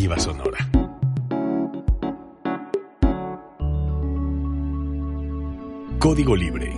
Sonora. Código Libre.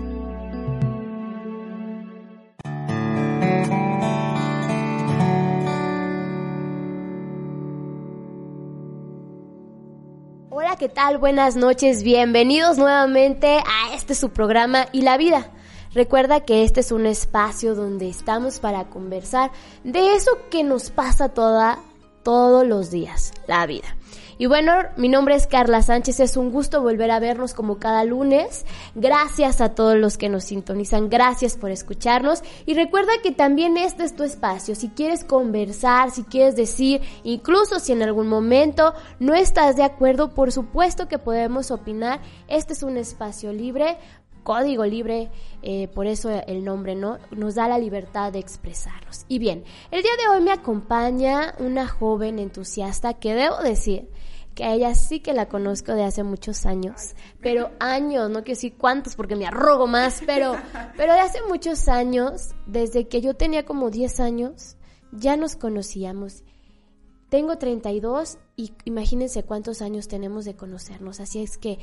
Hola, ¿qué tal? Buenas noches, bienvenidos nuevamente a este su programa y la vida. Recuerda que este es un espacio donde estamos para conversar de eso que nos pasa toda, todos los días, la vida. Y bueno, mi nombre es Carla Sánchez, es un gusto volver a vernos como cada lunes. Gracias a todos los que nos sintonizan, gracias por escucharnos. Y recuerda que también este es tu espacio, si quieres conversar, si quieres decir, incluso si en algún momento no estás de acuerdo, por supuesto que podemos opinar. Este es un espacio libre código libre, eh, por eso el nombre, ¿no? Nos da la libertad de expresarnos. Y bien, el día de hoy me acompaña una joven entusiasta que debo decir que a ella sí que la conozco de hace muchos años, pero años, no quiero decir cuántos porque me arrogo más, pero, pero de hace muchos años, desde que yo tenía como 10 años, ya nos conocíamos. Tengo 32 y imagínense cuántos años tenemos de conocernos, así es que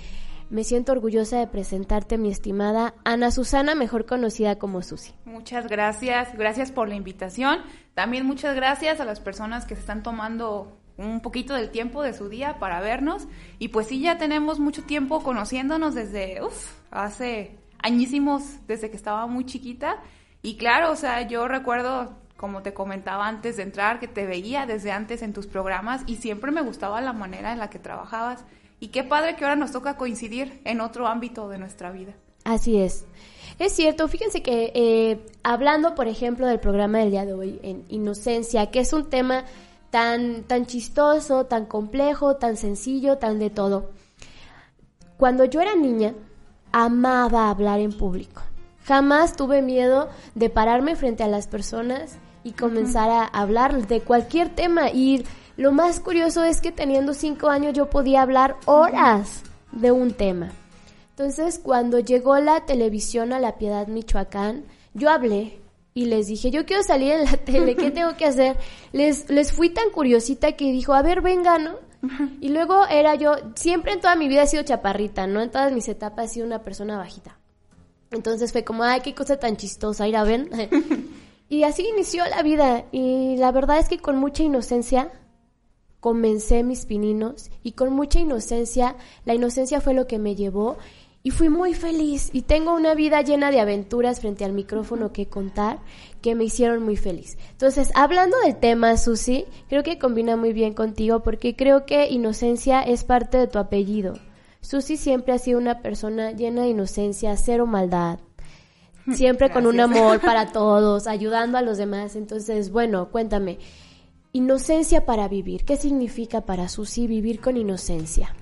me siento orgullosa de presentarte mi estimada Ana Susana, mejor conocida como Susi. Muchas gracias, gracias por la invitación. También muchas gracias a las personas que se están tomando un poquito del tiempo de su día para vernos. Y pues sí, ya tenemos mucho tiempo conociéndonos desde, hace añísimos, desde que estaba muy chiquita. Y claro, o sea, yo recuerdo, como te comentaba antes de entrar, que te veía desde antes en tus programas y siempre me gustaba la manera en la que trabajabas. Y qué padre que ahora nos toca coincidir en otro ámbito de nuestra vida. Así es. Es cierto, fíjense que eh, hablando, por ejemplo, del programa del día de hoy, en Inocencia, que es un tema tan, tan chistoso, tan complejo, tan sencillo, tan de todo. Cuando yo era niña, amaba hablar en público. Jamás tuve miedo de pararme frente a las personas y comenzar a hablar de cualquier tema. Y lo más curioso es que teniendo cinco años yo podía hablar horas de un tema. Entonces, cuando llegó la televisión a La Piedad, Michoacán, yo hablé y les dije, yo quiero salir en la tele, ¿qué tengo que hacer? Les, les fui tan curiosita que dijo, a ver, venga, ¿no? Y luego era yo, siempre en toda mi vida he sido chaparrita, ¿no? En todas mis etapas he sido una persona bajita. Entonces fue como, ay, qué cosa tan chistosa, ir a ver. y así inició la vida. Y la verdad es que con mucha inocencia comencé mis pininos y con mucha inocencia, la inocencia fue lo que me llevó y fui muy feliz y tengo una vida llena de aventuras frente al micrófono que contar que me hicieron muy feliz. Entonces, hablando del tema, Susi, creo que combina muy bien contigo porque creo que inocencia es parte de tu apellido. Susi siempre ha sido una persona llena de inocencia, cero maldad, siempre con un amor para todos, ayudando a los demás. Entonces, bueno, cuéntame, inocencia para vivir, ¿qué significa para Susi vivir con inocencia?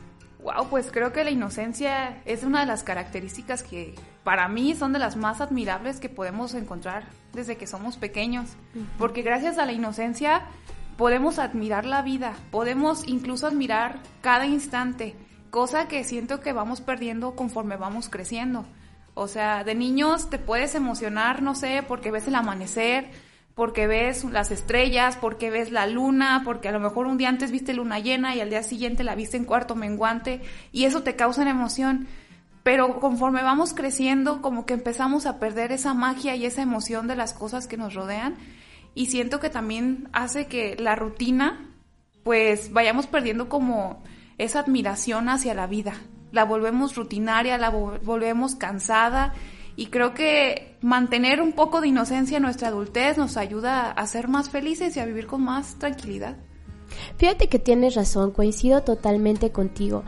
Wow, pues creo que la inocencia es una de las características que para mí son de las más admirables que podemos encontrar desde que somos pequeños, porque gracias a la inocencia podemos admirar la vida, podemos incluso admirar cada instante, cosa que siento que vamos perdiendo conforme vamos creciendo. O sea, de niños te puedes emocionar, no sé, porque ves el amanecer, porque ves las estrellas, porque ves la luna, porque a lo mejor un día antes viste luna llena y al día siguiente la viste en cuarto menguante y eso te causa emoción. Pero conforme vamos creciendo, como que empezamos a perder esa magia y esa emoción de las cosas que nos rodean y siento que también hace que la rutina, pues vayamos perdiendo como esa admiración hacia la vida. La volvemos rutinaria, la volvemos cansada y creo que mantener un poco de inocencia en nuestra adultez nos ayuda a ser más felices y a vivir con más tranquilidad. Fíjate que tienes razón, coincido totalmente contigo.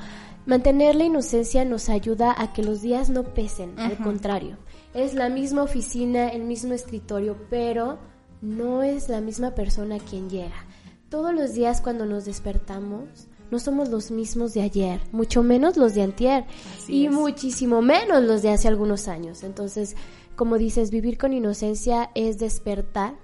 Mantener la inocencia nos ayuda a que los días no pesen, al contrario. Es la misma oficina, el mismo escritorio, pero no es la misma persona quien llega. Todos los días cuando nos despertamos, no somos los mismos de ayer, mucho menos los de antier y muchísimo menos los de hace algunos años. Entonces, como dices, vivir con inocencia es despertar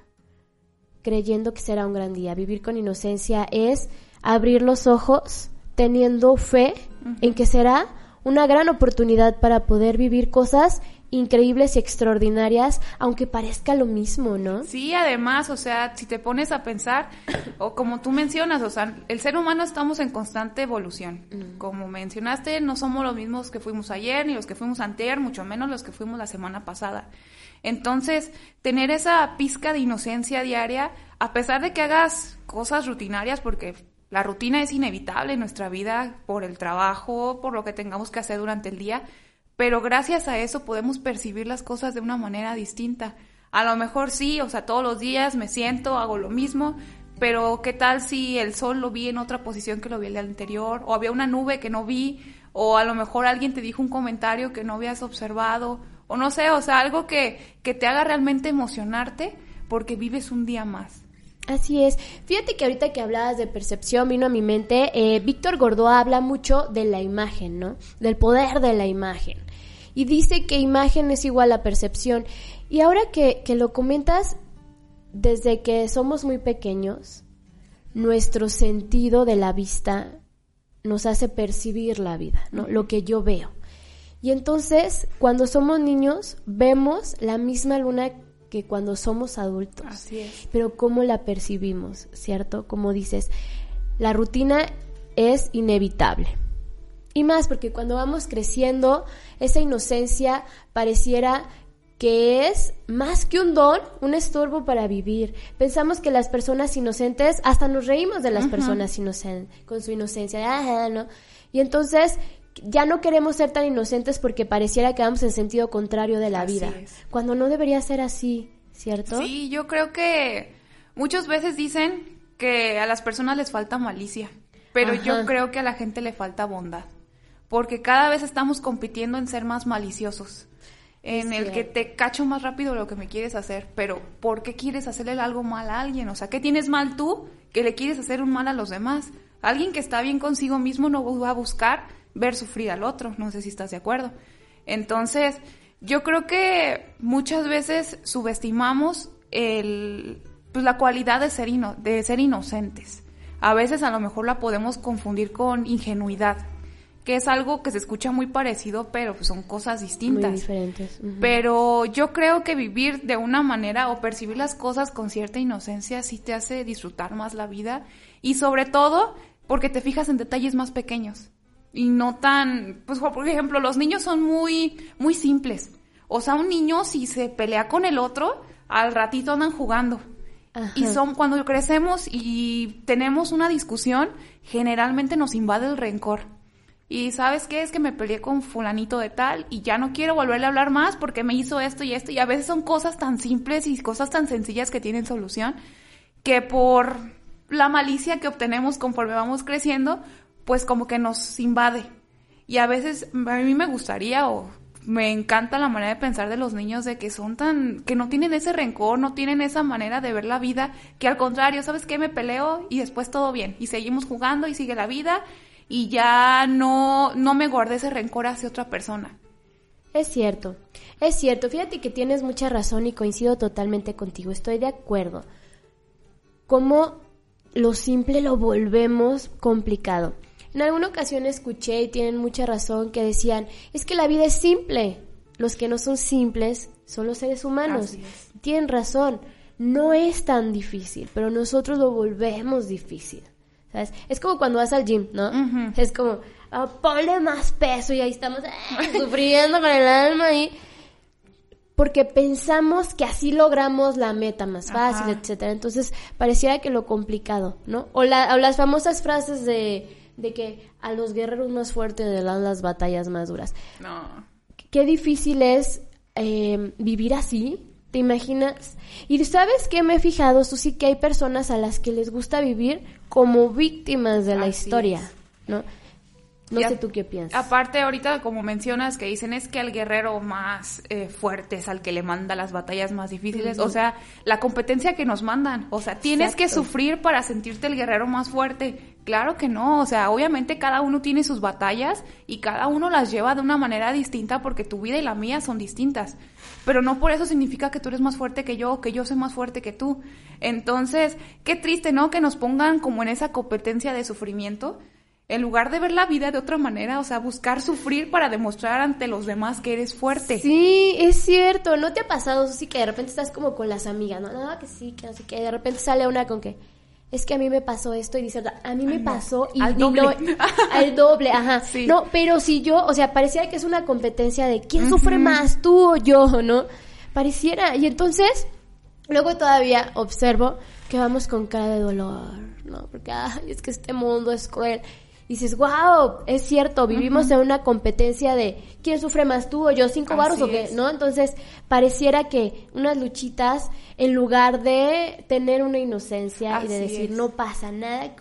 creyendo que será un gran día. Vivir con inocencia es abrir los ojos teniendo fe en que será una gran oportunidad para poder vivir cosas increíbles y extraordinarias, aunque parezca lo mismo, ¿no? Sí, además, o sea, si te pones a pensar, o como tú mencionas, o sea, el ser humano estamos en constante evolución. Mm. Como mencionaste, no somos los mismos que fuimos ayer, ni los que fuimos anterior, mucho menos los que fuimos la semana pasada. Entonces, tener esa pizca de inocencia diaria, a pesar de que hagas cosas rutinarias, porque la rutina es inevitable en nuestra vida por el trabajo, por lo que tengamos que hacer durante el día, pero gracias a eso podemos percibir las cosas de una manera distinta. A lo mejor sí, o sea, todos los días me siento, hago lo mismo, pero ¿qué tal si el sol lo vi en otra posición que lo vi el día anterior? O había una nube que no vi, o a lo mejor alguien te dijo un comentario que no habías observado, o no sé, o sea, algo que, que te haga realmente emocionarte porque vives un día más. Así es. Fíjate que ahorita que hablabas de percepción vino a mi mente, eh, Víctor Gordó habla mucho de la imagen, ¿no? Del poder de la imagen. Y dice que imagen es igual a percepción. Y ahora que, que lo comentas, desde que somos muy pequeños, nuestro sentido de la vista nos hace percibir la vida, ¿no? Lo que yo veo. Y entonces, cuando somos niños, vemos la misma luna que cuando somos adultos. Así es. Pero cómo la percibimos, ¿cierto? Como dices, la rutina es inevitable. Y más porque cuando vamos creciendo, esa inocencia pareciera que es más que un don, un estorbo para vivir. Pensamos que las personas inocentes, hasta nos reímos de las personas inocentes, con su inocencia, ajá, ¿no? Y entonces ya no queremos ser tan inocentes porque pareciera que vamos en sentido contrario de la Así vida, es. cuando no debería ser así, ¿cierto? Sí, yo creo que muchas veces dicen que a las personas les falta malicia, pero Ajá. yo creo que a la gente le falta bondad, porque cada vez estamos compitiendo en ser más maliciosos, en el que te cacho más rápido lo que me quieres hacer, pero ¿por qué quieres hacerle algo mal a alguien? O sea, ¿qué tienes mal tú que le quieres hacer un mal a los demás? Alguien que está bien consigo mismo no va a buscar ver sufrir al otro, no sé si estás de acuerdo. Entonces, yo creo que muchas veces subestimamos el, pues, la cualidad de ser, ino- de ser inocentes. A veces a lo mejor la podemos confundir con ingenuidad, que es algo que se escucha muy parecido, pero pues, son cosas distintas. Muy diferentes. Pero yo creo que vivir de una manera o percibir las cosas con cierta inocencia sí te hace disfrutar más la vida y sobre todo porque te fijas en detalles más pequeños y no tan, pues por ejemplo, los niños son muy muy simples. O sea, un niño si se pelea con el otro, al ratito andan jugando. Ajá. Y son cuando crecemos y tenemos una discusión, generalmente nos invade el rencor. Y sabes qué es que me peleé con fulanito de tal y ya no quiero volverle a hablar más porque me hizo esto y esto y a veces son cosas tan simples y cosas tan sencillas que tienen solución que por la malicia que obtenemos conforme vamos creciendo, pues como que nos invade. Y a veces a mí me gustaría o me encanta la manera de pensar de los niños de que son tan, que no tienen ese rencor, no tienen esa manera de ver la vida, que al contrario, ¿sabes qué? Me peleo y después todo bien y seguimos jugando y sigue la vida y ya no, no me guardé ese rencor hacia otra persona. Es cierto, es cierto. Fíjate que tienes mucha razón y coincido totalmente contigo. Estoy de acuerdo. Cómo lo simple lo volvemos complicado. En alguna ocasión escuché y tienen mucha razón que decían, es que la vida es simple. Los que no son simples son los seres humanos. Tienen razón. No es tan difícil, pero nosotros lo volvemos difícil. ¿Sabes? Es como cuando vas al gym, ¿no? Es como, ah, ponle más peso y ahí estamos ah, sufriendo con el alma ahí. Porque pensamos que así logramos la meta más fácil, Ajá. etcétera. Entonces, pareciera que lo complicado, ¿no? O, la- o las famosas frases de, de que a los guerreros más fuertes le dan las batallas más duras. No. Qué difícil es eh, vivir así, ¿te imaginas? Y sabes qué me he fijado, Susi, que hay personas a las que les gusta vivir como víctimas de la Así historia, es. ¿no? No sé tú qué piensas. Aparte, ahorita, como mencionas, que dicen es que al guerrero más eh, fuerte es al que le manda las batallas más difíciles. O sea, la competencia que nos mandan. O sea, tienes que sufrir para sentirte el guerrero más fuerte. Claro que no. O sea, obviamente cada uno tiene sus batallas y cada uno las lleva de una manera distinta porque tu vida y la mía son distintas. Pero no por eso significa que tú eres más fuerte que yo o que yo soy más fuerte que tú. Entonces, qué triste, ¿no? Que nos pongan como en esa competencia de sufrimiento En lugar de ver la vida de otra manera, o sea, buscar sufrir para demostrar ante los demás que eres fuerte. Sí, es cierto. ¿No te ha pasado, sí que de repente estás como con las amigas, no? No, que sí, que no sé qué. De repente sale una con que es que a mí me pasó esto y dice, a mí me pasó y, al doble. al doble, ajá. No, pero si yo, o sea, parecía que es una competencia de quién sufre más, tú o yo, ¿no? Pareciera. Y entonces, luego todavía observo que vamos con cara de dolor, ¿no? Porque, ay, es que este mundo es cruel dices, wow, es cierto, vivimos en una competencia de quién sufre más tú o yo, cinco barros o qué, ¿no? Entonces, pareciera que unas luchitas, en lugar de tener una inocencia y de decir, no pasa nada,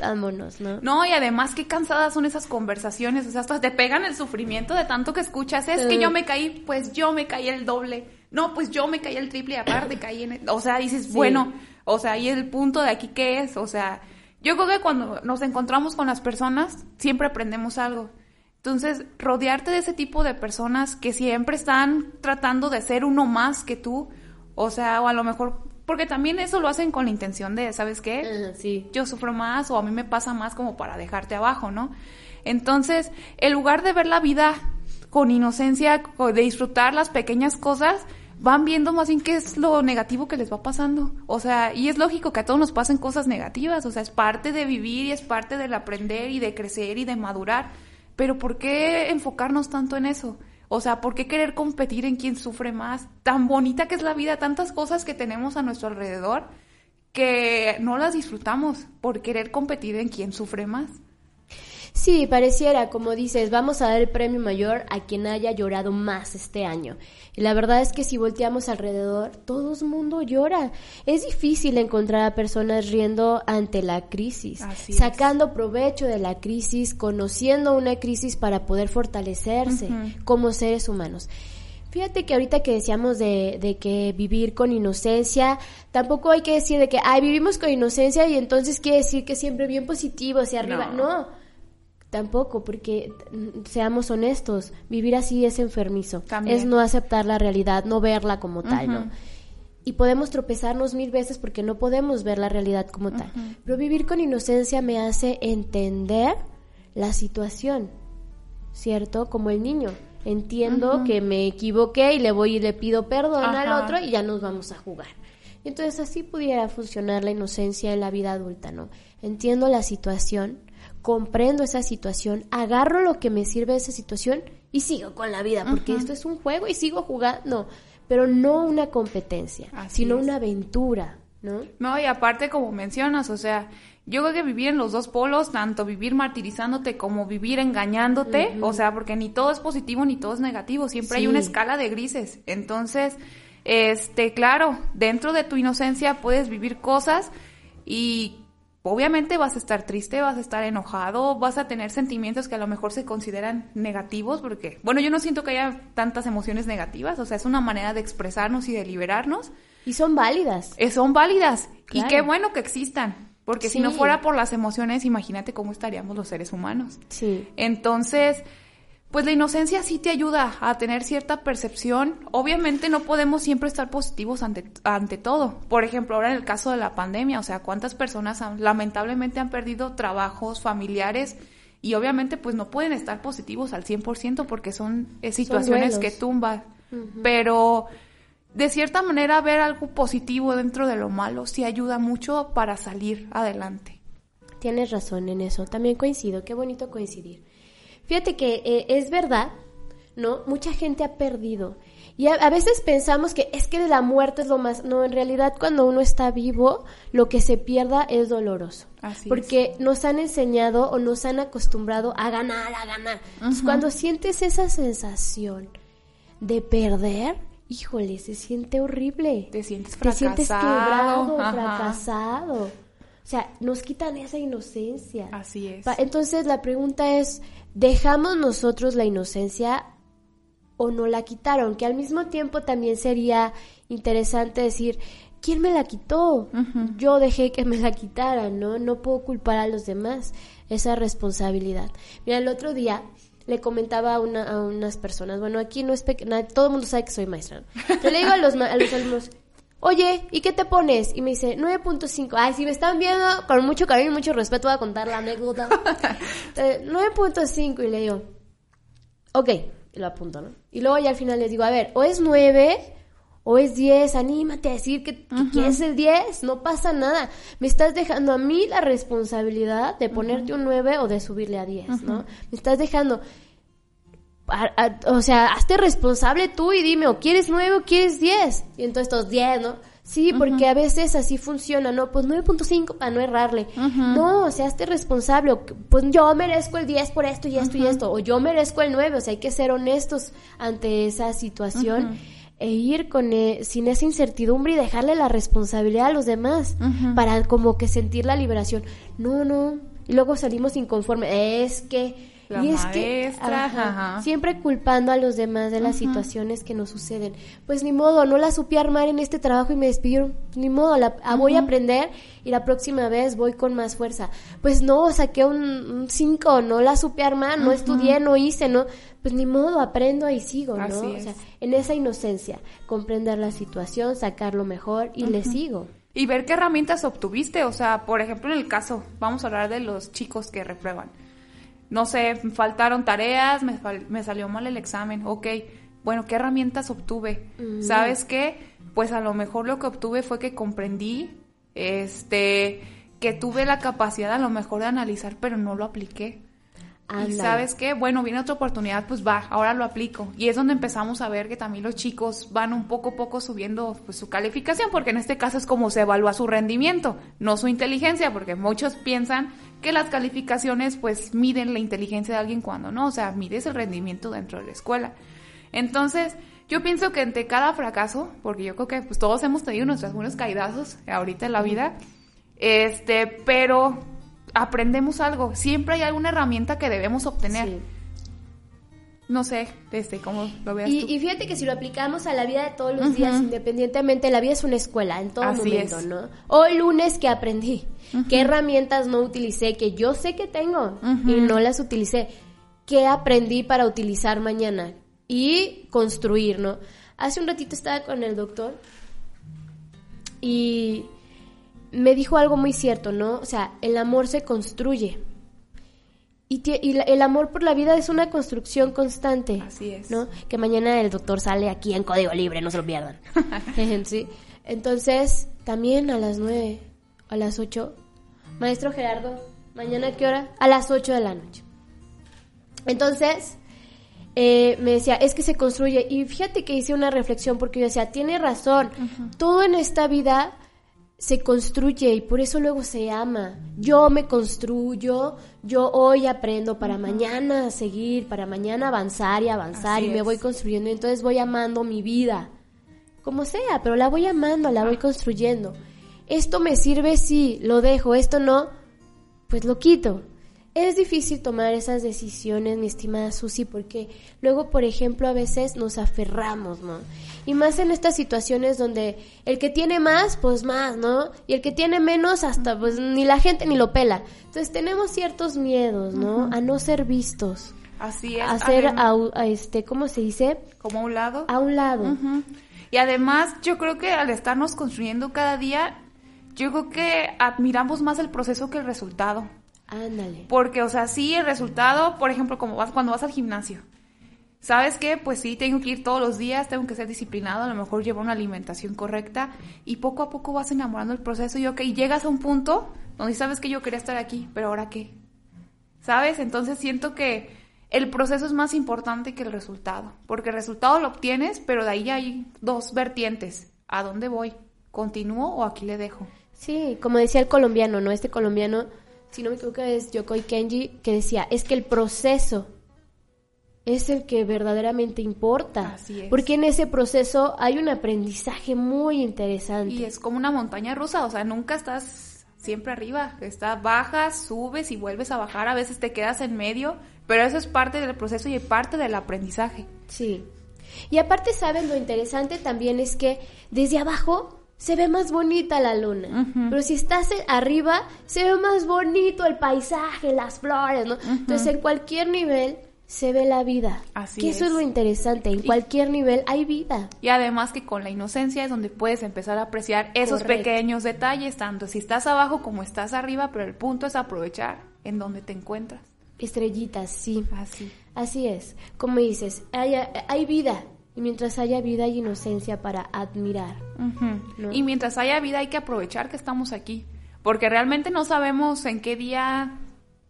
vámonos, ¿no? No, y además, qué cansadas son esas conversaciones, o sea, hasta te pegan el sufrimiento de tanto que escuchas, es que yo me caí, pues yo me caí el doble, no, pues yo me caí el triple, aparte caí en el... O sea, dices, bueno, o sea, y el punto de aquí, ¿qué es? O sea yo creo que cuando nos encontramos con las personas, siempre aprendemos algo. Entonces, rodearte de ese tipo de personas que siempre están tratando de ser uno más que tú, o sea, o a lo mejor, porque también eso lo hacen con la intención de, ¿sabes qué? sí. Yo sufro más o a mí me pasa más como para dejarte abajo, ¿no? Entonces, en lugar de ver la vida con inocencia, de disfrutar las pequeñas cosas, van viendo más bien qué es lo negativo que les va pasando. O sea, y es lógico que a todos nos pasen cosas negativas, o sea, es parte de vivir y es parte del aprender y de crecer y de madurar. Pero ¿por qué enfocarnos tanto en eso? O sea, ¿por qué querer competir en quién sufre más? Tan bonita que es la vida, tantas cosas que tenemos a nuestro alrededor que no las disfrutamos por querer competir en quién sufre más. Sí, pareciera, como dices, vamos a dar el premio mayor a quien haya llorado más este año. Y la verdad es que si volteamos alrededor, todo el mundo llora. Es difícil encontrar a personas riendo ante la crisis, sacando provecho de la crisis, conociendo una crisis para poder fortalecerse como seres humanos. Fíjate que ahorita que decíamos de, de, que vivir con inocencia, tampoco hay que decir de que, ay, vivimos con inocencia y entonces quiere decir que siempre bien positivo hacia arriba. no Tampoco, porque mm, seamos honestos, vivir así es enfermizo. Es no aceptar la realidad, no verla como tal, ¿no? Y podemos tropezarnos mil veces porque no podemos ver la realidad como tal. Pero vivir con inocencia me hace entender la situación, ¿cierto? Como el niño. Entiendo que me equivoqué y le voy y le pido perdón al otro y ya nos vamos a jugar. Entonces así pudiera funcionar la inocencia en la vida adulta, ¿no? Entiendo la situación, comprendo esa situación, agarro lo que me sirve de esa situación y sigo con la vida, porque esto es un juego y sigo jugando, pero no una competencia, sino una aventura, ¿no? No, y aparte como mencionas, o sea, yo creo que vivir en los dos polos, tanto vivir martirizándote como vivir engañándote, o sea, porque ni todo es positivo ni todo es negativo, siempre hay una escala de grises. Entonces, este, claro, dentro de tu inocencia puedes vivir cosas y obviamente vas a estar triste, vas a estar enojado, vas a tener sentimientos que a lo mejor se consideran negativos, porque, bueno, yo no siento que haya tantas emociones negativas, o sea, es una manera de expresarnos y de liberarnos. Y son válidas. Eh, son válidas. Y qué bueno que existan. Porque si no fuera por las emociones, imagínate cómo estaríamos los seres humanos. Sí. Entonces, pues la inocencia sí te ayuda a tener cierta percepción. Obviamente no podemos siempre estar positivos ante, ante todo. Por ejemplo, ahora en el caso de la pandemia, o sea, cuántas personas lamentablemente han perdido trabajos familiares y obviamente pues no pueden estar positivos al 100% porque son eh, situaciones que tumban. Pero de cierta manera ver algo positivo dentro de lo malo sí ayuda mucho para salir adelante. Tienes razón en eso, también coincido, qué bonito coincidir. Fíjate que eh, es verdad, ¿no? Mucha gente ha perdido. Y a, veces pensamos que es que la muerte es lo más... No, en realidad cuando uno está vivo, lo que se pierda es doloroso. Así porque nos han enseñado o nos han acostumbrado a ganar, a ganar. Entonces, cuando sientes esa sensación de perder, híjole, se siente horrible. Te sientes fracasado. Te sientes quebrado, fracasado. O sea, nos quitan esa inocencia. Así es. Entonces la pregunta es, ¿dejamos nosotros la inocencia o no la quitaron? Que al mismo tiempo también sería interesante decir, ¿quién me la quitó? Yo dejé que me la quitaran, ¿no? No puedo culpar a los demás esa responsabilidad. Mira, el otro día le comentaba a, una, a unas personas, bueno, aquí no es todo el mundo sabe que soy maestra. Yo le digo a los, a los alumnos, oye, ¿y qué te pones? Y me dice, 9.5. Ay, si me están viendo, con mucho cariño y mucho respeto voy a contar la anécdota. 9.5 y le digo, ok, y lo apunto, ¿no? Y luego ya al final les digo, a ver, o es 9 o es 10, anímate a decir que, quieres el 10, no pasa nada. Me estás dejando a mí la responsabilidad de ponerte un 9 o de subirle a 10, ¿no? Me estás dejando o sea, hazte responsable tú y dime, o quieres 9 o quieres 10. Y entonces estos 10, ¿no? Sí, porque a veces así funciona, ¿no? Pues 9.5 para no errarle. No, o sea, hazte responsable. Pues yo merezco el 10 por esto y esto y esto. O yo merezco el 9. O sea, hay que ser honestos ante esa situación. E ir con e, sin esa incertidumbre y dejarle la responsabilidad a los demás. Para como que sentir la liberación. No, no. Y luego salimos inconformes. Es que y es que siempre culpando a los demás de las situaciones que nos suceden. Pues ni modo, no la supe armar en este trabajo y me despidieron. Ni modo, la, ah, voy a aprender y la próxima vez voy con más fuerza. Pues no, saqué un 5, no la supe armar, no estudié, no hice, no. Pues ni modo, aprendo y sigo, ¿no? O sea, en esa inocencia, comprender la situación, sacar lo mejor y le sigo. Y ver qué herramientas obtuviste, o sea, por ejemplo, en el caso, vamos a hablar de los chicos que reprueban no sé, faltaron tareas, me, me salió mal el examen, ok, bueno, ¿qué herramientas obtuve? ¿Sabes qué? Pues a lo mejor lo que obtuve fue que comprendí, este, que tuve la capacidad a lo mejor de analizar, pero no lo apliqué. Y sabes qué, bueno, viene otra oportunidad, pues va, ahora lo aplico. Y es donde empezamos a ver que también los chicos van un poco a poco subiendo pues, su calificación, porque en este caso es como se evalúa su rendimiento, no su inteligencia, porque muchos piensan que las calificaciones pues miden la inteligencia de alguien cuando no, o sea, mides el rendimiento dentro de la escuela. Entonces, yo pienso que ante cada fracaso, porque yo creo que pues todos hemos tenido nuestros buenos caidazos ahorita en la vida, este, pero aprendemos algo. Siempre hay alguna herramienta que debemos obtener. No sé, desde cómo lo veas y, tú. Y fíjate que si lo aplicamos a la vida de todos los días, independientemente, la vida es una escuela en todo momento, ¿no? Hoy lunes que aprendí, qué herramientas no utilicé, que yo sé que tengo y no las utilicé, qué aprendí para utilizar mañana y construir, ¿no? Hace un ratito estaba con el doctor y me dijo algo muy cierto, ¿no? O sea, el amor se construye. Y, el amor por la vida es una construcción constante. Así es. ¿No? Que mañana el doctor sale aquí en código libre, no se lo pierdan. sí. Entonces, también a las nueve, a las ocho. Maestro Gerardo, ¿mañana qué hora? A las ocho de la noche. Entonces, eh, me decía, es que se construye. Y fíjate que hice una reflexión porque yo decía, tiene razón. Todo en esta vida se construye y por eso luego se ama. Yo me construyo, yo hoy aprendo para mañana seguir, para mañana avanzar y avanzar y me voy construyendo. Entonces voy amando mi vida, como sea, pero la voy amando, la voy construyendo. Esto me sirve si lo dejo, esto no, pues lo quito. Es difícil tomar esas decisiones, mi estimada Susi, porque luego, por ejemplo, a veces nos aferramos, ¿no? Y más en estas situaciones donde el que tiene más, pues más, ¿no? Y el que tiene menos, hasta pues ni la gente ni lo pela. Entonces tenemos ciertos miedos, ¿no? A no ser vistos. Así es. A ser, a, este, ¿cómo se dice? Como a un lado. A un lado. Y además, yo creo que al estarnos construyendo cada día, yo creo que admiramos más el proceso que el resultado. Ándale. Porque, o sea, sí, el resultado, por ejemplo, como vas, cuando vas al gimnasio. ¿Sabes qué? Pues sí, tengo que ir todos los días, tengo que ser disciplinado, a lo mejor llevar una alimentación correcta y poco a poco vas enamorando el proceso y ok, llegas a un punto donde sabes que yo quería estar aquí, pero ahora qué? ¿Sabes? Entonces siento que el proceso es más importante que el resultado, porque el resultado lo obtienes, pero de ahí hay dos vertientes. ¿A dónde voy? ¿Continúo o aquí le dejo? Sí, como decía el colombiano, ¿no? Este colombiano si no me equivoco es Yokoi Kenji, que decía, es que el proceso es el que verdaderamente importa. Así es. Porque en ese proceso hay un aprendizaje muy interesante. Y es como una montaña rusa, o sea, nunca estás siempre arriba, estás bajas, subes y vuelves a bajar, a veces te quedas en medio, pero eso es parte del proceso y parte del aprendizaje. Sí. Y aparte, ¿saben? Lo interesante también es que desde abajo se ve más bonita la luna. Pero si estás arriba, se ve más bonito el paisaje, las flores, ¿no? Entonces, en cualquier nivel se ve la vida. Así que eso es es. lo interesante. En cualquier nivel hay vida. Y además que con la inocencia es donde puedes empezar a apreciar esos Correcto. pequeños detalles, tanto si estás abajo como estás arriba, pero el punto es aprovechar en donde te encuentras. Estrellitas, sí. Así. Así es. Como dices, hay, hay vida. Y mientras haya vida hay inocencia para admirar. Y mientras haya vida hay que aprovechar que estamos aquí, porque realmente no sabemos en qué día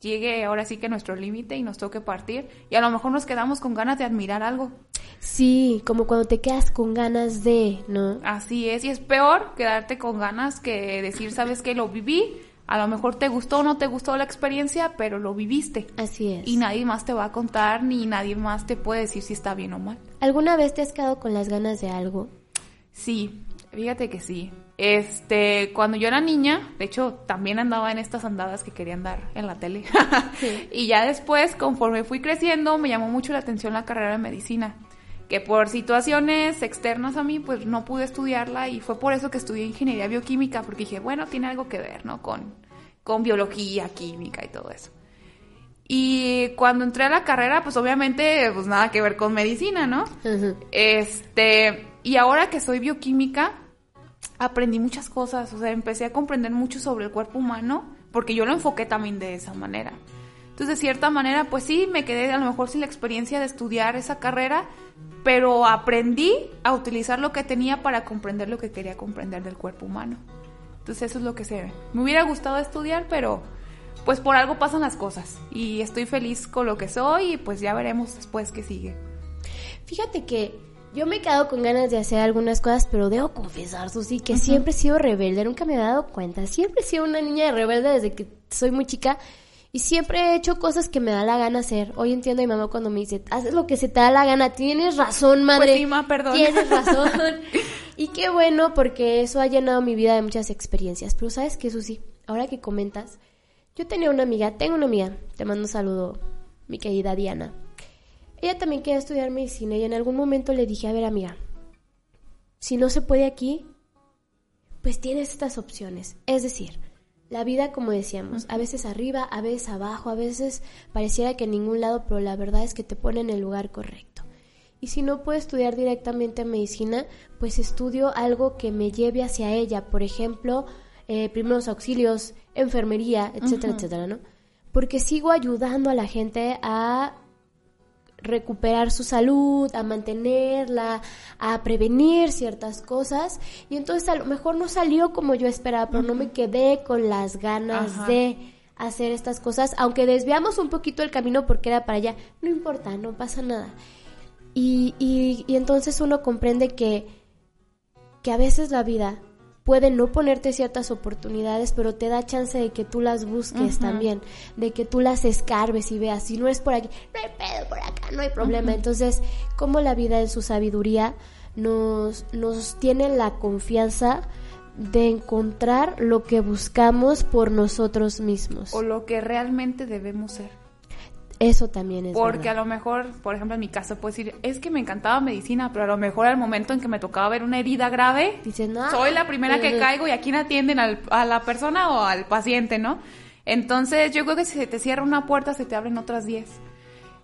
llegue ahora sí que nuestro límite y nos toque partir, y a lo mejor nos quedamos con ganas de admirar algo. Sí, como cuando te quedas con ganas de, ¿no? Así es, y es peor quedarte con ganas que decir, sabes que lo viví, a lo mejor te gustó o no te gustó la experiencia, pero lo viviste. Así es. Y nadie más te va a contar, ni nadie más te puede decir si está bien o mal. ¿Alguna vez te has quedado con las ganas de algo? Sí, fíjate que sí. Este, cuando yo era niña, de hecho, también andaba en estas andadas que quería andar en la tele. y ya después, conforme fui creciendo, me llamó mucho la atención la carrera de medicina. Que por situaciones externas a mí, pues no pude estudiarla y fue por eso que estudié ingeniería bioquímica, porque dije, bueno, tiene algo que ver, ¿no? Con, con biología, química y todo eso. Y cuando entré a la carrera, pues obviamente, pues nada que ver con medicina, ¿no? Este, y ahora que soy bioquímica, aprendí muchas cosas, o sea, empecé a comprender mucho sobre el cuerpo humano, porque yo lo enfoqué también de esa manera. Entonces, de cierta manera, pues sí, me quedé a lo mejor sin la experiencia de estudiar esa carrera, pero aprendí a utilizar lo que tenía para comprender lo que quería comprender del cuerpo humano. Entonces, eso es lo que se ve. Me hubiera gustado estudiar, pero pues por algo pasan las cosas. Y estoy feliz con lo que soy y pues ya veremos después qué sigue. Fíjate que yo me he quedado con ganas de hacer algunas cosas, pero debo confesar, Susi, que siempre he sido rebelde, nunca me he dado cuenta. Siempre he sido una niña rebelde desde que soy muy chica y siempre he hecho cosas que me da la gana hacer. Hoy entiendo a mi mamá cuando me dice, haces lo que se te da la gana, tienes razón, madre. Pues sí, ma, perdón. Tienes razón. y qué bueno, porque eso ha llenado mi vida de muchas experiencias. Pero ¿sabes qué, Susi? Ahora que comentas, yo tenía una amiga, tengo una amiga, te mando un saludo, mi querida Diana. Ella también quería estudiar medicina y en algún momento le dije, a ver amiga, si no se puede aquí, pues tienes estas opciones. Es decir, la vida, como decíamos, a veces arriba, a veces abajo, a veces pareciera que en ningún lado, pero la verdad es que te pone en el lugar correcto. Y si no puedo estudiar directamente medicina, pues estudio algo que me lleve hacia ella. Por ejemplo, eh, primeros auxilios, enfermería, etcétera, etcétera, ¿no? Porque sigo ayudando a la gente a recuperar su salud, a mantenerla, a prevenir ciertas cosas. Y entonces a lo mejor no salió como yo esperaba, pero no me quedé con las ganas Ajá. de hacer estas cosas, aunque desviamos un poquito el camino porque era para allá, no importa, no pasa nada. Y, y, y entonces uno comprende que, que a veces la vida puede no ponerte ciertas oportunidades, pero te da chance de que tú las busques también, de que tú las escarbes y veas, si no es por aquí, no hay pedo por acá, no hay problema. Entonces, como la vida en su sabiduría nos, nos tiene la confianza de encontrar lo que buscamos por nosotros mismos. O lo que realmente debemos ser. Eso también es Porque verdad. a lo mejor, por ejemplo, en mi caso puedo decir, es que me encantaba medicina, pero a lo mejor al momento en que me tocaba ver una herida grave, Dices, no, soy la primera que caigo y a quién atienden al- a la persona o al paciente, ¿no? Entonces yo creo que si se te cierra una puerta, se te abren otras diez.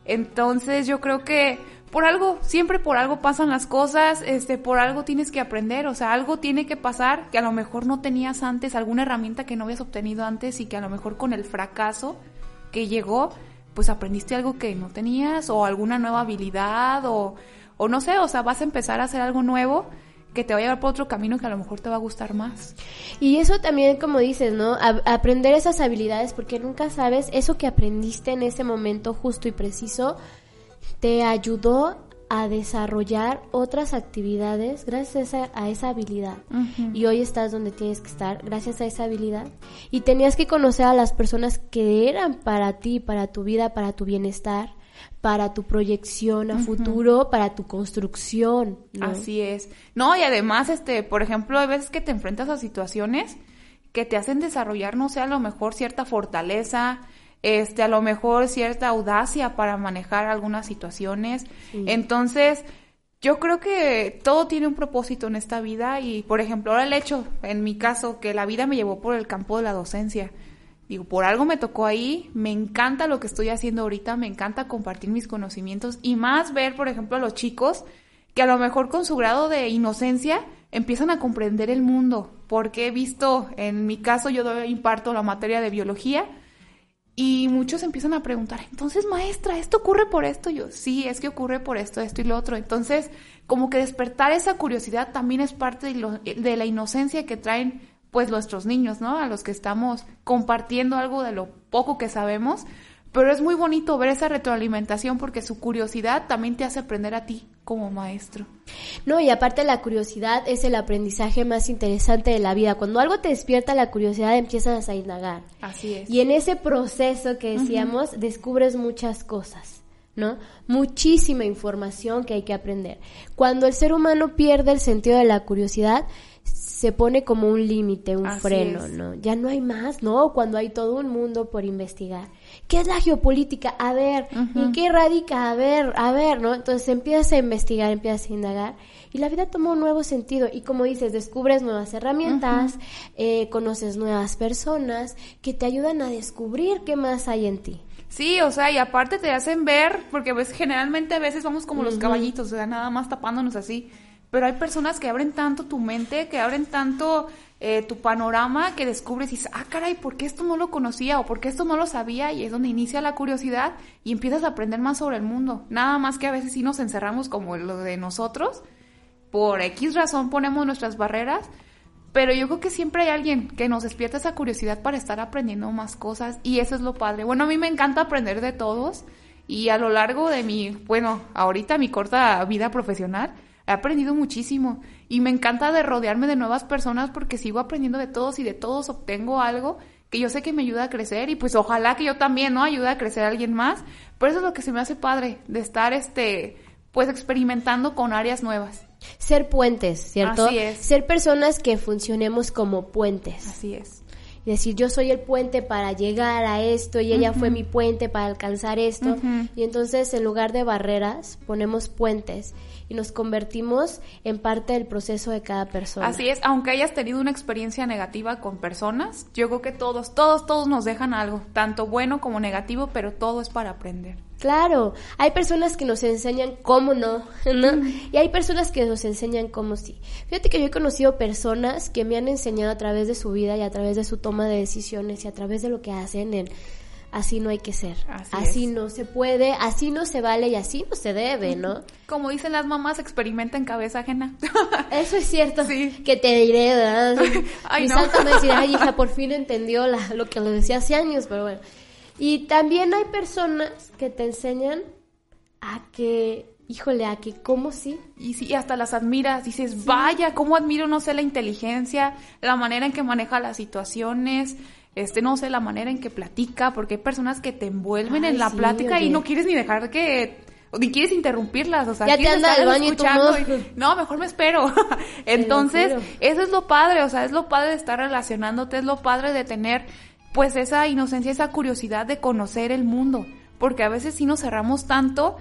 Entonces yo creo que por algo, siempre por algo pasan las cosas, este, por algo tienes que aprender, o sea, algo tiene que pasar que a lo mejor no tenías antes, alguna herramienta que no habías obtenido antes y que a lo mejor con el fracaso que llegó, pues aprendiste algo que no tenías o alguna nueva habilidad o, o no sé, o sea, vas a empezar a hacer algo nuevo que te va a llevar por otro camino que a lo mejor te va a gustar más. Y eso también, como dices, ¿no? Aprender esas habilidades, porque nunca sabes, eso que aprendiste en ese momento justo y preciso, te ayudó a desarrollar otras actividades gracias a esa, a esa habilidad. Y hoy estás donde tienes que estar gracias a esa habilidad. Y tenías que conocer a las personas que eran para ti, para tu vida, para tu bienestar, para tu proyección a futuro, para tu construcción. ¿no? Así es. No, y además, este, por ejemplo, hay veces que te enfrentas a situaciones que te hacen desarrollar, no sé, a lo mejor cierta fortaleza, este, a lo mejor cierta audacia para manejar algunas situaciones. Entonces, yo creo que todo tiene un propósito en esta vida y, por ejemplo, ahora el hecho, en mi caso, que la vida me llevó por el campo de la docencia. Digo, por algo me tocó ahí, me encanta lo que estoy haciendo ahorita, me encanta compartir mis conocimientos y más ver, por ejemplo, a los chicos que a lo mejor con su grado de inocencia empiezan a comprender el mundo, porque he visto, en mi caso yo doy, imparto la materia de biología y muchos empiezan a preguntar, entonces maestra, ¿esto ocurre por esto? Yo, sí, es que ocurre por esto, esto y lo otro. Entonces, como que despertar esa curiosidad también es parte de, de la inocencia que traen pues nuestros niños, ¿no? A los que estamos compartiendo algo de lo poco que sabemos, pero es muy bonito ver esa retroalimentación porque su curiosidad también te hace aprender a ti como maestro. No, y aparte la curiosidad es el aprendizaje más interesante de la vida. Cuando algo te despierta la curiosidad empiezas a indagar. Así es. Y en ese proceso que decíamos descubres muchas cosas. ¿no? Muchísima información que hay que aprender. Cuando el ser humano pierde el sentido de la curiosidad, se pone como un límite, un freno, ¿no? Ya no hay más, ¿no? Cuando hay todo un mundo por investigar. ¿Qué es la geopolítica? A ver, ¿en qué radica? A ver, a ver, ¿no? Entonces empiezas a investigar, empiezas a indagar y la vida toma un nuevo sentido y como dices, descubres nuevas herramientas, eh, conoces nuevas personas que te ayudan a descubrir qué más hay en ti. Sí, o sea, y aparte te hacen ver, porque ves, generalmente a veces vamos como los caballitos, o sea, nada más tapándonos así pero hay personas que abren tanto tu mente, que abren tanto eh, tu panorama, que descubres y dices, ah, caray, ¿por qué esto no lo conocía o por qué esto no lo sabía? Y es donde inicia la curiosidad y empiezas a aprender más sobre el mundo. Nada más que a veces sí nos encerramos como lo de nosotros, por X razón ponemos nuestras barreras, pero yo creo que siempre hay alguien que nos despierta esa curiosidad para estar aprendiendo más cosas y eso es lo padre. Bueno, a mí me encanta aprender de todos y a lo largo de mi, bueno, ahorita mi corta vida profesional, he aprendido muchísimo y me encanta de rodearme de nuevas personas porque sigo aprendiendo de todos y de todos obtengo algo que yo sé que me ayuda a crecer y pues ojalá que yo también, ¿no? Ayude a crecer a alguien más. Por eso es lo que se me hace padre, de estar, este, pues experimentando con áreas nuevas. Ser puentes, ¿cierto? Así es. Ser personas que funcionemos como puentes. Así es. Decir, yo soy el puente para llegar a esto y ella fue mi puente para alcanzar esto. Y entonces, en lugar de barreras, ponemos puentes y nos convertimos en parte del proceso de cada persona. Así es, aunque hayas tenido una experiencia negativa con personas, yo creo que todos, todos, todos nos dejan algo, tanto bueno como negativo, pero todo es para aprender. Claro, hay personas que nos enseñan cómo no, ¿no? Y hay personas que nos enseñan cómo sí. Fíjate que yo he conocido personas que me han enseñado a través de su vida y a través de su toma de decisiones y a través de lo que hacen en así no hay que ser, así, no se puede, así no se vale y así no se debe, ¿no? Como dicen las mamás, experimenta en cabeza ajena. Eso es cierto, sí. que te diré, ¿verdad? ay, Mi santa me decía, ay hija, por fin entendió la, lo que le decía hace años, pero bueno. Y también hay personas que te enseñan a que híjole, a que cómo sí. Y sí, hasta las admiras, dices, vaya, cómo admiro, no sé, la inteligencia, la manera en que maneja las situaciones, este, no sé, la manera en que platica, porque hay personas que te envuelven en la plática y no quieres ni dejar que ni quieres interrumpirlas, o sea, ya te anda al baño escuchando y no, mejor me espero. Entonces, eso es lo padre, o sea, es lo padre de estar relacionándote, es lo padre de tener pues esa inocencia, esa curiosidad de conocer el mundo, porque a veces sí nos cerramos tanto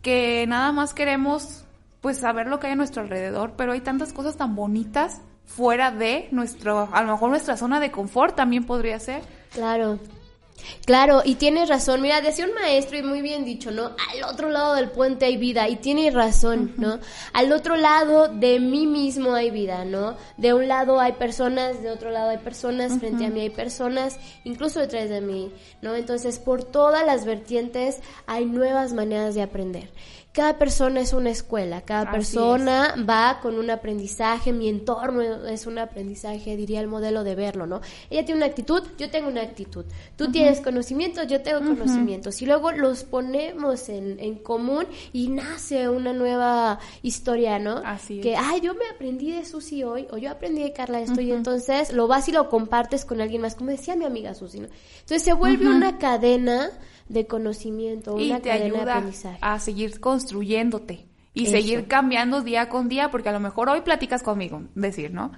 que nada más queremos pues saber lo que hay a nuestro alrededor, pero hay tantas cosas tan bonitas fuera de nuestro, a lo mejor nuestra zona de confort también podría ser. Claro. Claro, y tienes razón. Mira, decía un maestro y muy bien dicho, ¿no? Al otro lado del puente hay vida y tienes razón, ¿no? Al otro lado de mí mismo hay vida, ¿no? De un lado hay personas, de otro lado hay personas, frente a mí hay personas, incluso detrás de mí, ¿no? Entonces, por todas las vertientes hay nuevas maneras de aprender cada persona es una escuela, cada persona va con un aprendizaje, mi entorno es un aprendizaje, diría el modelo de verlo, ¿no? Ella tiene una actitud, yo tengo una actitud, tú tienes conocimientos, yo tengo conocimientos, y luego los ponemos en, en, común y nace una nueva historia, ¿no? Así que, ay, yo me aprendí de Susi hoy, o yo aprendí de Carla esto, y entonces lo vas y lo compartes con alguien más, como decía mi amiga Susi, ¿no? Entonces se vuelve una cadena de conocimiento, y una te ayuda a seguir construyéndote y seguir cambiando día con día, porque a lo mejor hoy platicas conmigo, decir, ¿no?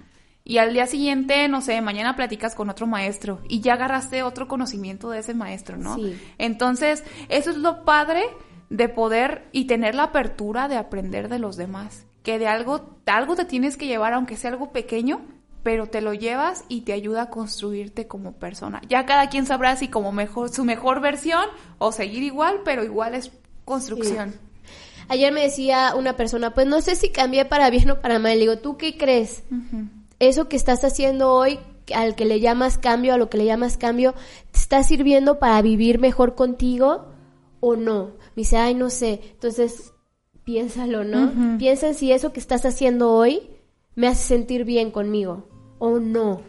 Y al día siguiente, no sé, mañana platicas con otro maestro y ya agarraste otro conocimiento de ese maestro, ¿no? Entonces, eso es lo padre de poder y tener la apertura de aprender de los demás, que de algo, algo te tienes que llevar, aunque sea algo pequeño, pero te lo llevas y te ayuda a construirte como persona. Ya cada quien sabrá si como mejor su mejor versión o seguir igual, pero igual es construcción. Ayer me decía una persona, pues no sé si cambié para bien o para mal. Le digo, ¿tú qué crees? Eso que estás haciendo hoy, al que le llamas cambio, a lo que le llamas cambio, ¿te está sirviendo para vivir mejor contigo o no? Me dice, ay, no sé. Entonces, piénsalo, ¿no? Piensa en si eso que estás haciendo hoy me hace sentir bien conmigo o no.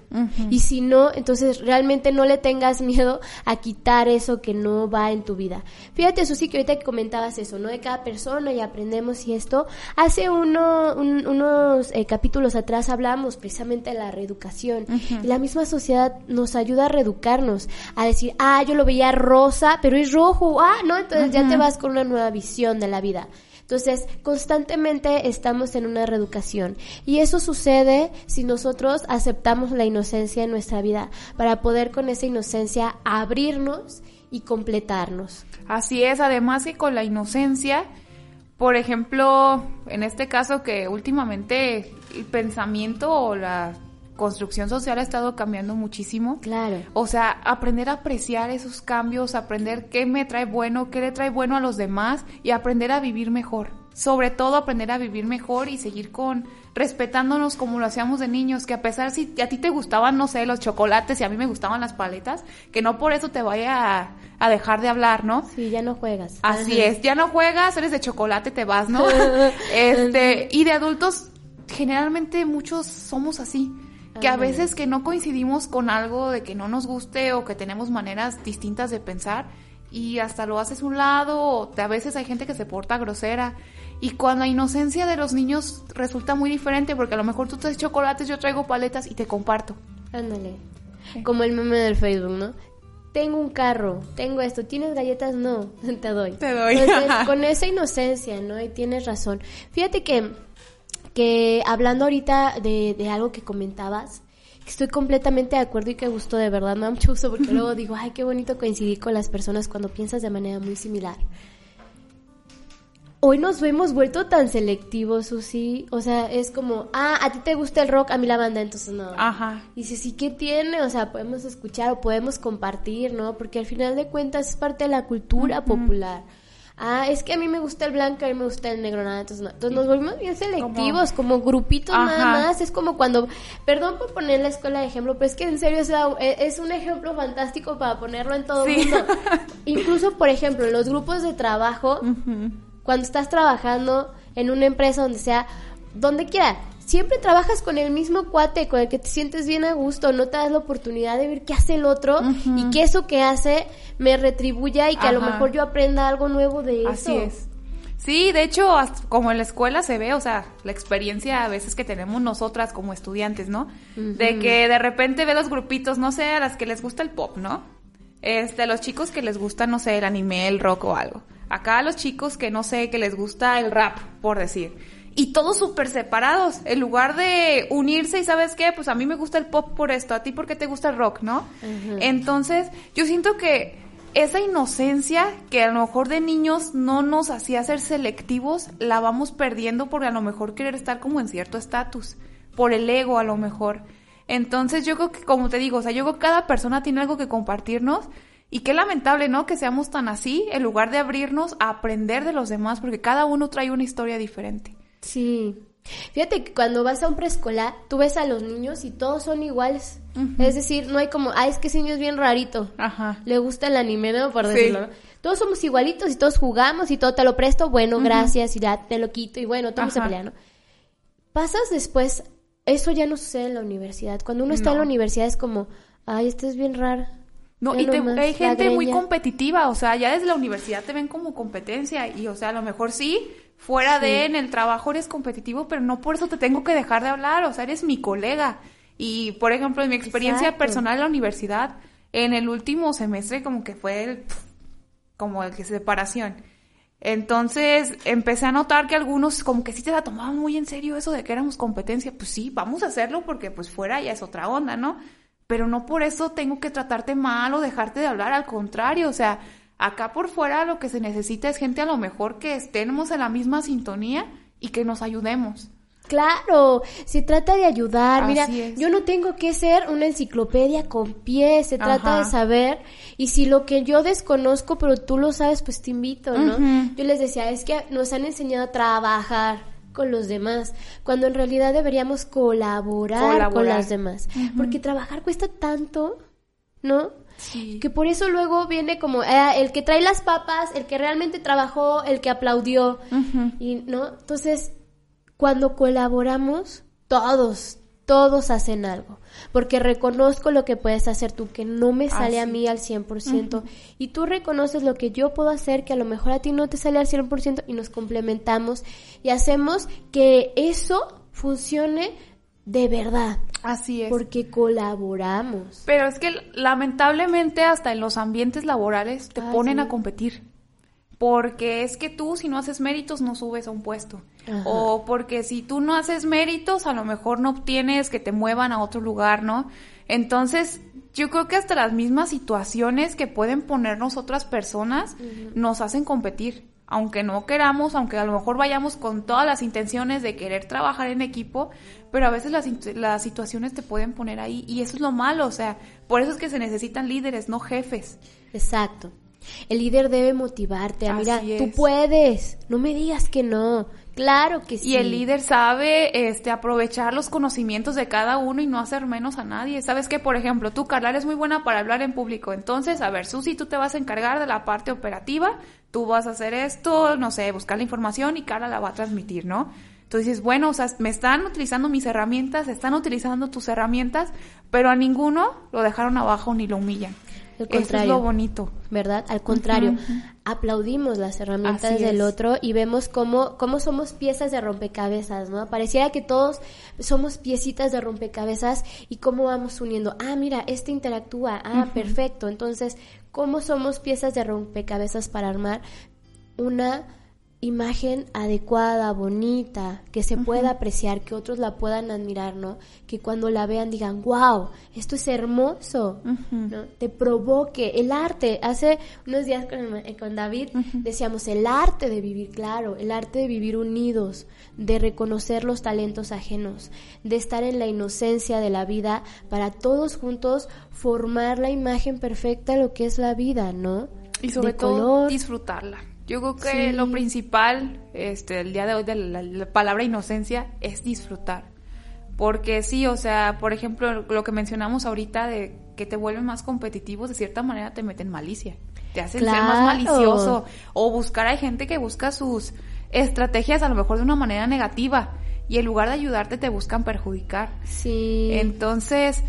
Y si no, entonces realmente no le tengas miedo a quitar eso que no va en tu vida. Fíjate, Susi, que ahorita que comentabas eso, ¿no? De cada persona y aprendemos y esto. Hace uno, unos eh, capítulos atrás hablamos precisamente de la reeducación. Y la misma sociedad nos ayuda a reeducarnos, a decir, ah, yo lo veía rosa, pero es rojo, ah, no, entonces ya te vas con una nueva visión de la vida. Entonces, constantemente estamos en una reeducación y eso sucede si nosotros aceptamos la inocencia en nuestra vida para poder con esa inocencia abrirnos y completarnos. Así es, además que con la inocencia, por ejemplo, en este caso que últimamente el pensamiento o la construcción social ha estado cambiando muchísimo. Claro. O sea, aprender a apreciar esos cambios, aprender qué me trae bueno, qué le trae bueno a los demás y aprender a vivir mejor. Sobre todo aprender a vivir mejor y seguir con respetándonos como lo hacíamos de niños, que a pesar si a ti te gustaban, no sé, los chocolates y a mí me gustaban las paletas, que no por eso te vaya a, dejar de hablar, ¿no? Sí, ya no juegas. Así es, ya no juegas, eres de chocolate, te vas, ¿no? este, y de adultos, generalmente muchos somos así que a veces que no coincidimos con algo de que no nos guste o que tenemos maneras distintas de pensar y hasta lo haces un lado o a veces hay gente que se porta grosera y cuando la inocencia de los niños resulta muy diferente porque a lo mejor tú traes chocolates, yo traigo paletas y te comparto. Ándale. Como el meme del Facebook, ¿no? Tengo un carro, tengo esto, ¿tienes galletas? No, te doy. Te doy. con esa inocencia, ¿no? Y tienes razón. Fíjate que que hablando ahorita de, de algo que comentabas, estoy completamente de acuerdo y que gustó de verdad, me da mucho gusto porque luego digo, ay, qué bonito coincidir con las personas cuando piensas de manera muy similar. Hoy nos hemos vuelto tan selectivos, Susi. O sea, es como, ah, a ti te gusta el rock, a mí la banda, entonces no. Ajá. Y dices, ¿sí qué tiene? O sea, podemos escuchar o podemos compartir, ¿no? Porque al final de cuentas es parte de la cultura popular ah, es que a mí me gusta el blanco, a mí me gusta el negro, nada, entonces, entonces nos volvimos bien selectivos, como, grupitos nada más, es como cuando, perdón por poner la escuela de ejemplo, pero es que en serio es, un ejemplo fantástico para ponerlo en todo el mundo. Incluso, por ejemplo, en los grupos de trabajo, cuando estás trabajando en una empresa donde sea, donde quiera, siempre trabajas con el mismo cuate, con el que te sientes bien a gusto, no te das la oportunidad de ver qué hace el otro y que eso que hace me retribuya y que a lo mejor yo aprenda algo nuevo de eso. Así es. Sí, de hecho, como en la escuela se ve, o sea, la experiencia a veces que tenemos nosotras como estudiantes, ¿no? De que de repente ve los grupitos, no sé, a las que les gusta el pop, ¿no? Este, los chicos que les gusta, no sé, el anime, el rock o algo. Acá los chicos que no sé, que les gusta el rap, por decir y todos súper separados, en lugar de unirse y sabes qué, pues a mí me gusta el pop por esto, a ti porque te gusta el rock, ¿no? Entonces, yo siento que esa inocencia que a lo mejor de niños no nos hacía ser selectivos, la vamos perdiendo por a lo mejor querer estar como en cierto estatus, por el ego a lo mejor. Entonces yo creo que, como te digo, o sea, yo creo que cada persona tiene algo que compartirnos y qué lamentable, ¿no? Que seamos tan así, en lugar de abrirnos a aprender de los demás, porque cada uno trae una historia diferente. Sí. Fíjate que cuando vas a un preescolar, tú ves a los niños y todos son iguales. Es decir, no hay como, ah, es que ese niño es bien rarito. Ajá. Le gusta el anime, ¿no? Por decirlo. Todos somos igualitos y todos jugamos y todo te lo presto, bueno, gracias, y ya te lo quito y bueno, todos se pelean, ¿no? Pasas después, eso ya no sucede en la universidad. Cuando uno está en la universidad es como, ay, este es bien raro. No, y hay gente muy competitiva, o sea, ya desde la universidad te ven como competencia y, o sea, a lo mejor sí, fuera de en el trabajo eres competitivo, pero no por eso te tengo que dejar de hablar, o sea, eres mi colega. Y, por ejemplo, en mi experiencia personal en la universidad, en el último semestre como que fue el, como el que separación. Entonces empecé a notar que algunos como que sí te la tomaban muy en serio eso de que éramos competencia. Pues sí, vamos a hacerlo porque pues fuera ya es otra onda, ¿no? Pero no por eso tengo que tratarte mal o dejarte de hablar, al contrario, o sea, Acá por fuera lo que se necesita es gente a lo mejor que estemos en la misma sintonía y que nos ayudemos. Claro, se trata de ayudar. Mira, es. yo no tengo que ser una enciclopedia con pies, se trata Ajá. de saber. Y si lo que yo desconozco, pero tú lo sabes, pues te invito, ¿no? Yo les decía, es que nos han enseñado a trabajar con los demás, cuando en realidad deberíamos colaborar, con los demás. Porque trabajar cuesta tanto, ¿no? Sí. Que por eso luego viene como eh, el que trae las papas, el que realmente trabajó, el que aplaudió. Y no, entonces cuando colaboramos, todos, todos hacen algo. Porque reconozco lo que puedes hacer tú, que no me sale a mí al 100%. Y tú reconoces lo que yo puedo hacer, que a lo mejor a ti no te sale al 100% y nos complementamos y hacemos que eso funcione de verdad. Así es. Porque colaboramos. Pero es que lamentablemente hasta en los ambientes laborales te Ah, ponen sí. a competir. Porque es que tú si no haces méritos no subes a un puesto. Ajá. O porque si tú no haces méritos a lo mejor no obtienes que te muevan a otro lugar, ¿no? Entonces yo creo que hasta las mismas situaciones que pueden ponernos otras personas nos hacen competir. Aunque no queramos, aunque a lo mejor vayamos con todas las intenciones de querer trabajar en equipo, pero a veces las, las situaciones te pueden poner ahí y eso es lo malo, o sea, por eso es que se necesitan líderes, no jefes. Exacto. El líder debe motivarte a, mira, Así tú es. puedes, no me digas que no. Claro que sí. Y el líder sabe este aprovechar los conocimientos de cada uno y no hacer menos a nadie. Sabes que, por ejemplo, tú, Carla, eres muy buena para hablar en público. Entonces, a ver, Susi, tú te vas a encargar de la parte operativa, tú vas a hacer esto, no sé, buscar la información y Carla la va a transmitir, ¿no? Entonces dices, bueno, o sea, me están utilizando mis herramientas, están utilizando tus herramientas, pero a ninguno lo dejaron abajo ni lo humillan. Al Eso es contrario. lo bonito. ¿verdad? Al contrario, aplaudimos las herramientas Así del es. otro y vemos cómo, cómo somos piezas de rompecabezas, ¿no? Pareciera que todos somos piecitas de rompecabezas y cómo vamos uniendo. Ah, mira, este interactúa. Ah, perfecto. Entonces, ¿cómo somos piezas de rompecabezas para armar una imagen adecuada, bonita, que se pueda apreciar, que otros la puedan admirar, ¿no? Que cuando la vean digan, wow, esto es hermoso, ¿no? Te provoque el arte. Hace unos días con, con David decíamos el arte de vivir, claro, el arte de vivir unidos, de reconocer los talentos ajenos, de estar en la inocencia de la vida para todos juntos formar la imagen perfecta de lo que es la vida, ¿no? Y sobre de todo color. disfrutarla. Yo creo que Sí. lo principal, este, el día de hoy de la, la palabra inocencia es disfrutar. Porque sí, o sea, por ejemplo, lo que mencionamos ahorita de que te vuelven más competitivos, de cierta manera te meten malicia. Te hacen ser más malicioso. O buscar, hay gente que busca sus estrategias a lo mejor de una manera negativa. Y en lugar de ayudarte te buscan perjudicar. Sí. Entonces,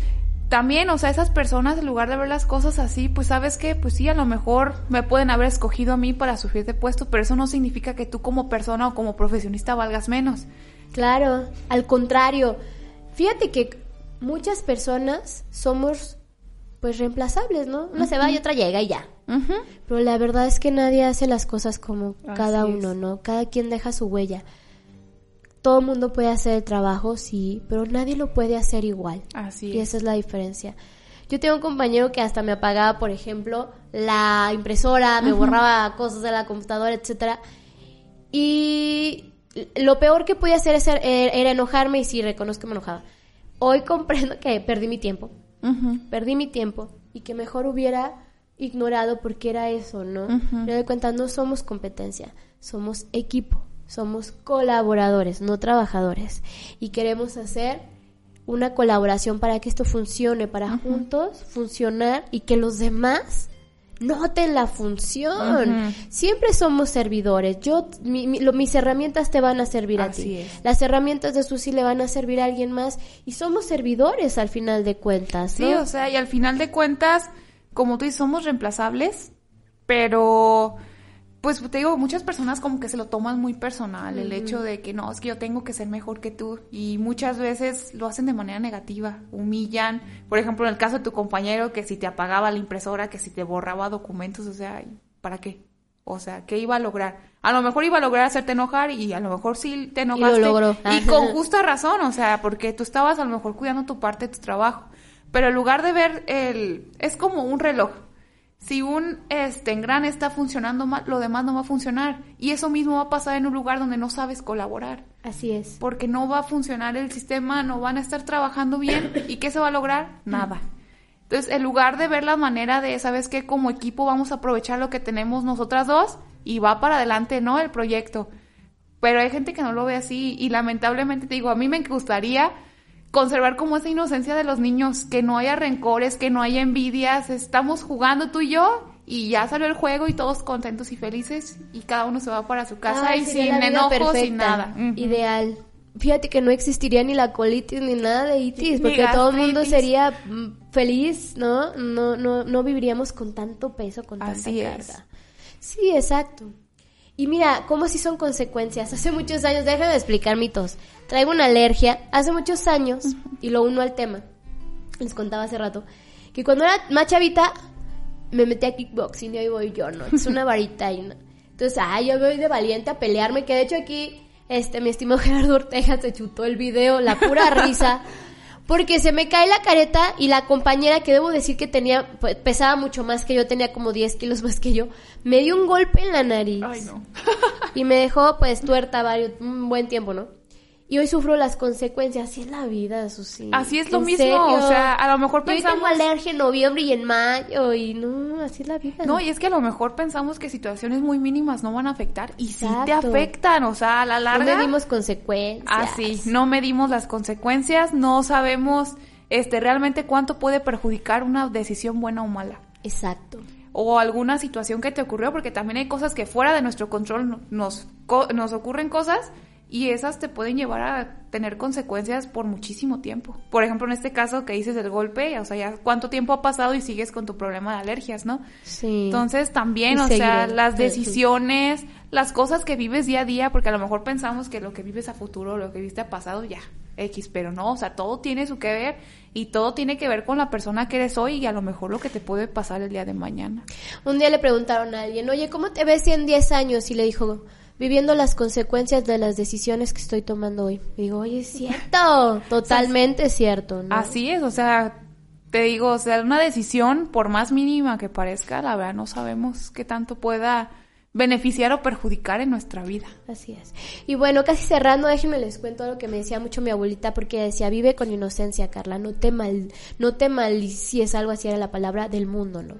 también, o sea, esas personas, en lugar de ver las cosas así, pues sabes que, pues sí, a lo mejor me pueden haber escogido a mí para subir de puesto, pero eso no significa que tú como persona o como profesionista valgas menos. Claro, al contrario. Fíjate que muchas personas somos pues reemplazables, ¿no? Una se va y otra llega y ya. Pero la verdad es que nadie hace las cosas como Así cada es. uno, ¿no? Cada quien deja su huella. Todo el mundo puede hacer el trabajo, sí, pero nadie lo puede hacer igual. Así Y es. esa es la diferencia. Yo tengo un compañero que hasta me apagaba, por ejemplo, la impresora, me borraba cosas de la computadora, etcétera. Y lo peor que podía hacer es ser- er- era enojarme y sí, reconozco que me enojaba. Hoy comprendo que perdí mi tiempo, perdí mi tiempo y que mejor hubiera ignorado porque era eso, ¿no? Me doy cuenta, no somos competencia, somos equipo, somos colaboradores, no trabajadores. Y queremos hacer una colaboración para que esto funcione, para juntos funcionar y que los demás noten la función. Siempre somos servidores. Yo, mi- mi- lo- mis herramientas te van a servir a ti. es. Las herramientas de Susi le van a servir a alguien más y somos servidores al final de cuentas, ¿no? Sí, o sea, y al final de cuentas, como tú dices, somos reemplazables, pero pues te digo, muchas personas como que se lo toman muy personal, el hecho de que no, es que yo tengo que ser mejor que tú, y muchas veces lo hacen de manera negativa, humillan, por ejemplo, en el caso de tu compañero, que si te apagaba la impresora, que si te borraba documentos, o sea, ¿para qué? O sea, ¿qué iba a lograr? A lo mejor iba a lograr hacerte enojar y a lo mejor sí te enojaste. logró. Y con justa razón, o sea, porque tú estabas a lo mejor cuidando tu parte de tu trabajo. Pero en lugar de ver el... Es como un reloj. Si un este, engran está funcionando mal, lo demás no va a funcionar. Y eso mismo va a pasar en un lugar donde no sabes colaborar. Así es. Porque no va a funcionar el sistema, no van a estar trabajando bien. ¿Y qué se va a lograr? Nada. Entonces, en lugar de ver la manera de, ¿sabes qué? Como equipo vamos a aprovechar lo que tenemos nosotras dos y va para adelante, ¿no? El proyecto. Pero hay gente que no lo ve así y lamentablemente te digo, a mí me gustaría conservar como esa inocencia de los niños, que no haya rencores, que no haya envidias, estamos jugando tú y yo y ya salió el juego y todos contentos y felices y cada uno se va para su casa y sin enojos, sin nada. Ideal. Fíjate que no existiría ni la colitis ni nada de itis, porque todo el mundo sería mm, feliz, ¿no? No, no, no viviríamos con tanto peso, con tanta carga. Sí, exacto. Y mira, ¿cómo si son consecuencias? Hace muchos años, déjame explicar mitos. Traigo una alergia hace muchos años, y lo uno al tema. Les contaba hace rato, que cuando era más chavita, me metí a kickboxing y ahí voy yo, ¿no? Es una varita y una... Entonces, ay, yo voy de valiente a pelearme, que de hecho aquí, este, mi estimado Gerardo Ortega se chutó el video, la pura risa. Porque se me cae la careta y la compañera, que debo decir que tenía, pues, pesaba mucho más que yo, tenía como 10 kilos más que yo, me dio un golpe en la nariz. Ay, no. y me dejó pues tuerta varios, un buen tiempo, ¿no? Y hoy sufro las consecuencias. Así es la vida, Susi. Así es lo mismo. O sea, a lo mejor pensamos. Yo tengo alergia en noviembre y en mayo. Y no, así es la vida. No, y es que a lo mejor pensamos que situaciones muy mínimas no van a afectar. Y sí te afectan. O sea, a la larga. No medimos consecuencias. Así. No medimos las consecuencias. No sabemos este realmente cuánto puede perjudicar una decisión buena o mala. Exacto o alguna situación que te ocurrió, porque también hay cosas que fuera de nuestro control nos, nos ocurren cosas y esas te pueden llevar a tener consecuencias por muchísimo tiempo. Por ejemplo, en este caso que dices del golpe, o sea, ya cuánto tiempo ha pasado y sigues con tu problema de alergias, ¿no? Sí. Entonces también, o sea, las decisiones, las cosas que vives día a día, porque a lo mejor pensamos que lo que vives a futuro, lo que viste a pasado, ya, X, pero no, o sea, todo tiene su que ver y todo tiene que ver con la persona que eres hoy y a lo mejor lo que te puede pasar el día de mañana. Un día le preguntaron a alguien, oye, ¿cómo te ves en 10 años? Y le dijo, viviendo las consecuencias de las decisiones que estoy tomando hoy. digo, oye, es cierto, totalmente cierto. ¿no? Así es, o sea, te digo, o sea, una decisión, por más mínima que parezca, la verdad no sabemos qué tanto pueda beneficiar o perjudicar en nuestra vida. Así es. Y bueno, casi cerrando, déjenme les cuento algo que me decía mucho mi abuelita porque decía, vive con inocencia, Carla, no te mal, no te mal, si es algo así era la palabra del mundo, ¿no?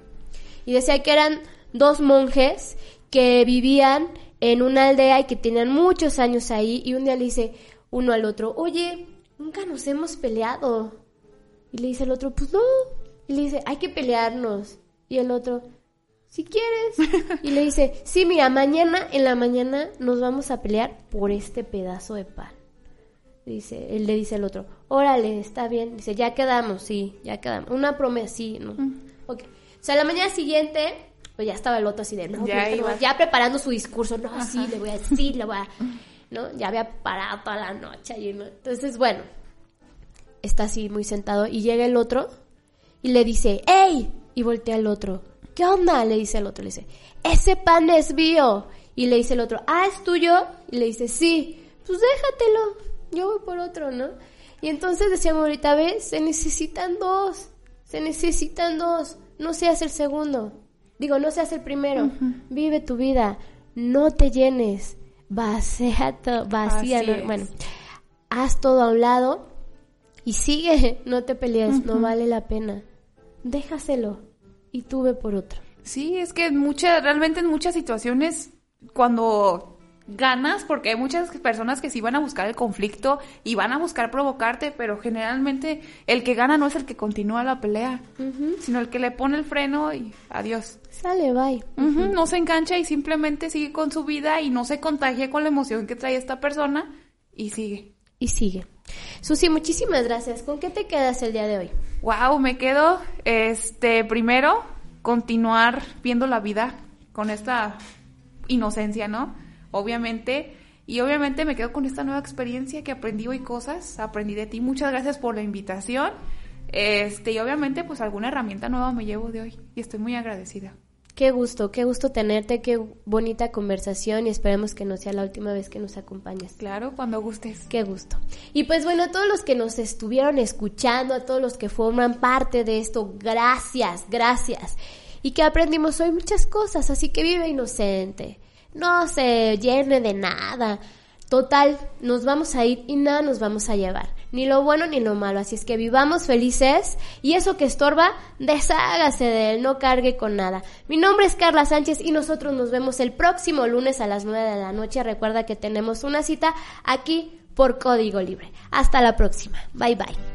Y decía que eran dos monjes que vivían en una aldea y que tenían muchos años ahí y un día le dice uno al otro, oye, nunca nos hemos peleado. Y le dice el otro, pues no. Y le dice, hay que pelearnos. Y el otro, si quieres. Y le dice, sí, mira, mañana en la mañana nos vamos a pelear por este pedazo de pan. Dice, él le dice al otro, órale, está bien. Dice, ya quedamos, sí, ya quedamos. Una promesa, sí, ¿no? Ok. O sea, la mañana siguiente pues ya estaba el otro así de, no, ya, ya preparando su discurso, no, sí, le voy a decir, le voy a, ¿no? Ya había parado toda la noche y ¿no? Entonces, bueno, está así muy sentado y llega el otro y le dice, ¡Ey! Y voltea al otro, ¿qué onda? Le dice el otro, le dice, ese pan es mío. Y le dice el otro, ah, ¿es tuyo? Y le dice, sí, pues déjatelo, yo voy por otro, ¿no? Y entonces decíamos ahorita, ¿ves? Se necesitan dos, se necesitan dos, no seas el segundo. Digo, no seas el primero. Vive tu vida. No te llenes. Vacía, vacía. bueno, haz todo a un lado y sigue. No te pelees. No vale la pena. Déjaselo y tú ve por otro. Sí, es que mucha, realmente en muchas situaciones, cuando ganas porque hay muchas personas que sí van a buscar el conflicto y van a buscar provocarte, pero generalmente el que gana no es el que continúa la pelea, sino el que le pone el freno y adiós. Sale, bye. No se engancha y simplemente sigue con su vida y no se contagia con la emoción que trae esta persona y sigue. Y sigue. Susi, muchísimas gracias. ¿Con qué te quedas el día de hoy? Wow, me quedo, este, primero, continuar viendo la vida con esta inocencia, ¿no? Obviamente. Y obviamente me quedo con esta nueva experiencia que aprendí hoy cosas, aprendí de ti. Muchas gracias por la invitación. Este, y obviamente pues alguna herramienta nueva me llevo de hoy y estoy muy agradecida. Qué gusto, qué gusto tenerte, qué bonita conversación y esperemos que no sea la última vez que nos acompañes. Claro, cuando gustes. Qué gusto. Y pues bueno, a todos los que nos estuvieron escuchando, a todos los que forman parte de esto, gracias, gracias. y que aprendimos hoy muchas cosas, así que vive inocente, no se llene de nada. Total, nos vamos a ir y nada nos vamos a llevar, ni lo bueno ni lo malo, así es que vivamos felices y eso que estorba, deshágase de él, no cargue con nada. Mi nombre es Carla Sánchez y nosotros nos vemos el próximo lunes a las 9 de la noche. Recuerda que tenemos una cita aquí por Código Libre. Hasta la próxima. Bye bye.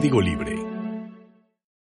Código Libre